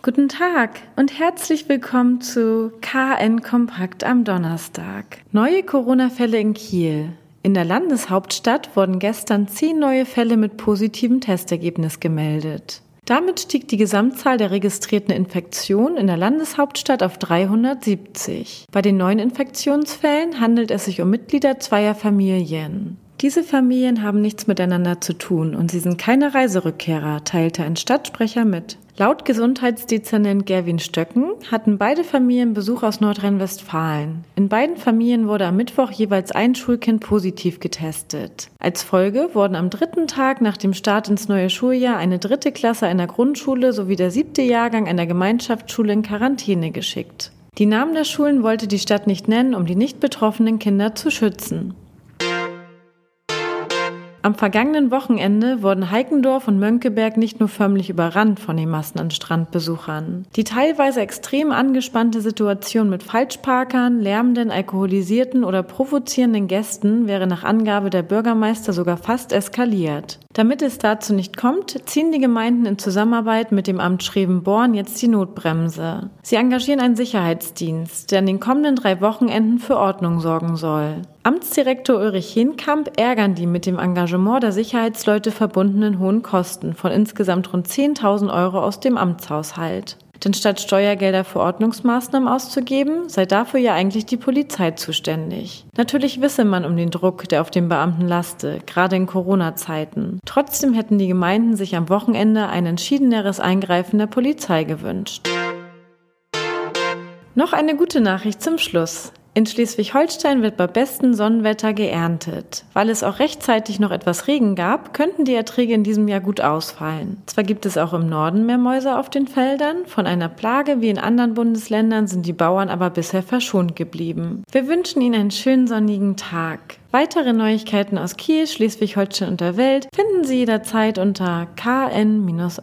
Guten Tag und herzlich willkommen zu KN Kompakt am Donnerstag. Neue Corona-Fälle in Kiel. In der Landeshauptstadt wurden gestern zehn neue Fälle mit positivem Testergebnis gemeldet. Damit stieg die Gesamtzahl der registrierten Infektionen in der Landeshauptstadt auf 370. Bei den neuen Infektionsfällen handelt es sich um Mitglieder zweier Familien. Diese Familien haben nichts miteinander zu tun und sie sind keine Reiserückkehrer, teilte ein Stadtsprecher mit. Laut Gesundheitsdezernent Gerwin Stöcken hatten beide Familien Besuch aus Nordrhein-Westfalen. In beiden Familien wurde am Mittwoch jeweils ein Schulkind positiv getestet. Als Folge wurden am dritten Tag nach dem Start ins neue Schuljahr eine dritte Klasse einer Grundschule sowie der siebte Jahrgang einer Gemeinschaftsschule in Quarantäne geschickt. Die Namen der Schulen wollte die Stadt nicht nennen, um die nicht betroffenen Kinder zu schützen. Am vergangenen Wochenende wurden Heikendorf und Mönckeberg nicht nur förmlich überrannt von den Massen an Strandbesuchern. Die teilweise extrem angespannte Situation mit Falschparkern, lärmenden, alkoholisierten oder provozierenden Gästen wäre nach Angabe der Bürgermeister sogar fast eskaliert. Damit es dazu nicht kommt, ziehen die Gemeinden in Zusammenarbeit mit dem Amt Schrevenborn jetzt die Notbremse. Sie engagieren einen Sicherheitsdienst, der an den kommenden drei Wochenenden für Ordnung sorgen soll. Amtsdirektor Ulrich Hinkamp ärgern die mit dem Engagement der Sicherheitsleute verbundenen hohen Kosten von insgesamt rund 10.000 Euro aus dem Amtshaushalt. Denn statt Steuergelder für Ordnungsmaßnahmen auszugeben, sei dafür ja eigentlich die Polizei zuständig. Natürlich wisse man um den Druck, der auf den Beamten laste, gerade in Corona-Zeiten. Trotzdem hätten die Gemeinden sich am Wochenende ein entschiedeneres Eingreifen der Polizei gewünscht. Noch eine gute Nachricht zum Schluss. In Schleswig-Holstein wird bei bestem Sonnenwetter geerntet. Weil es auch rechtzeitig noch etwas Regen gab, könnten die Erträge in diesem Jahr gut ausfallen. Zwar gibt es auch im Norden mehr Mäuse auf den Feldern, von einer Plage wie in anderen Bundesländern sind die Bauern aber bisher verschont geblieben. Wir wünschen Ihnen einen schönen sonnigen Tag. Weitere Neuigkeiten aus Kiel, Schleswig-Holstein und der Welt finden Sie jederzeit unter kn-online.de.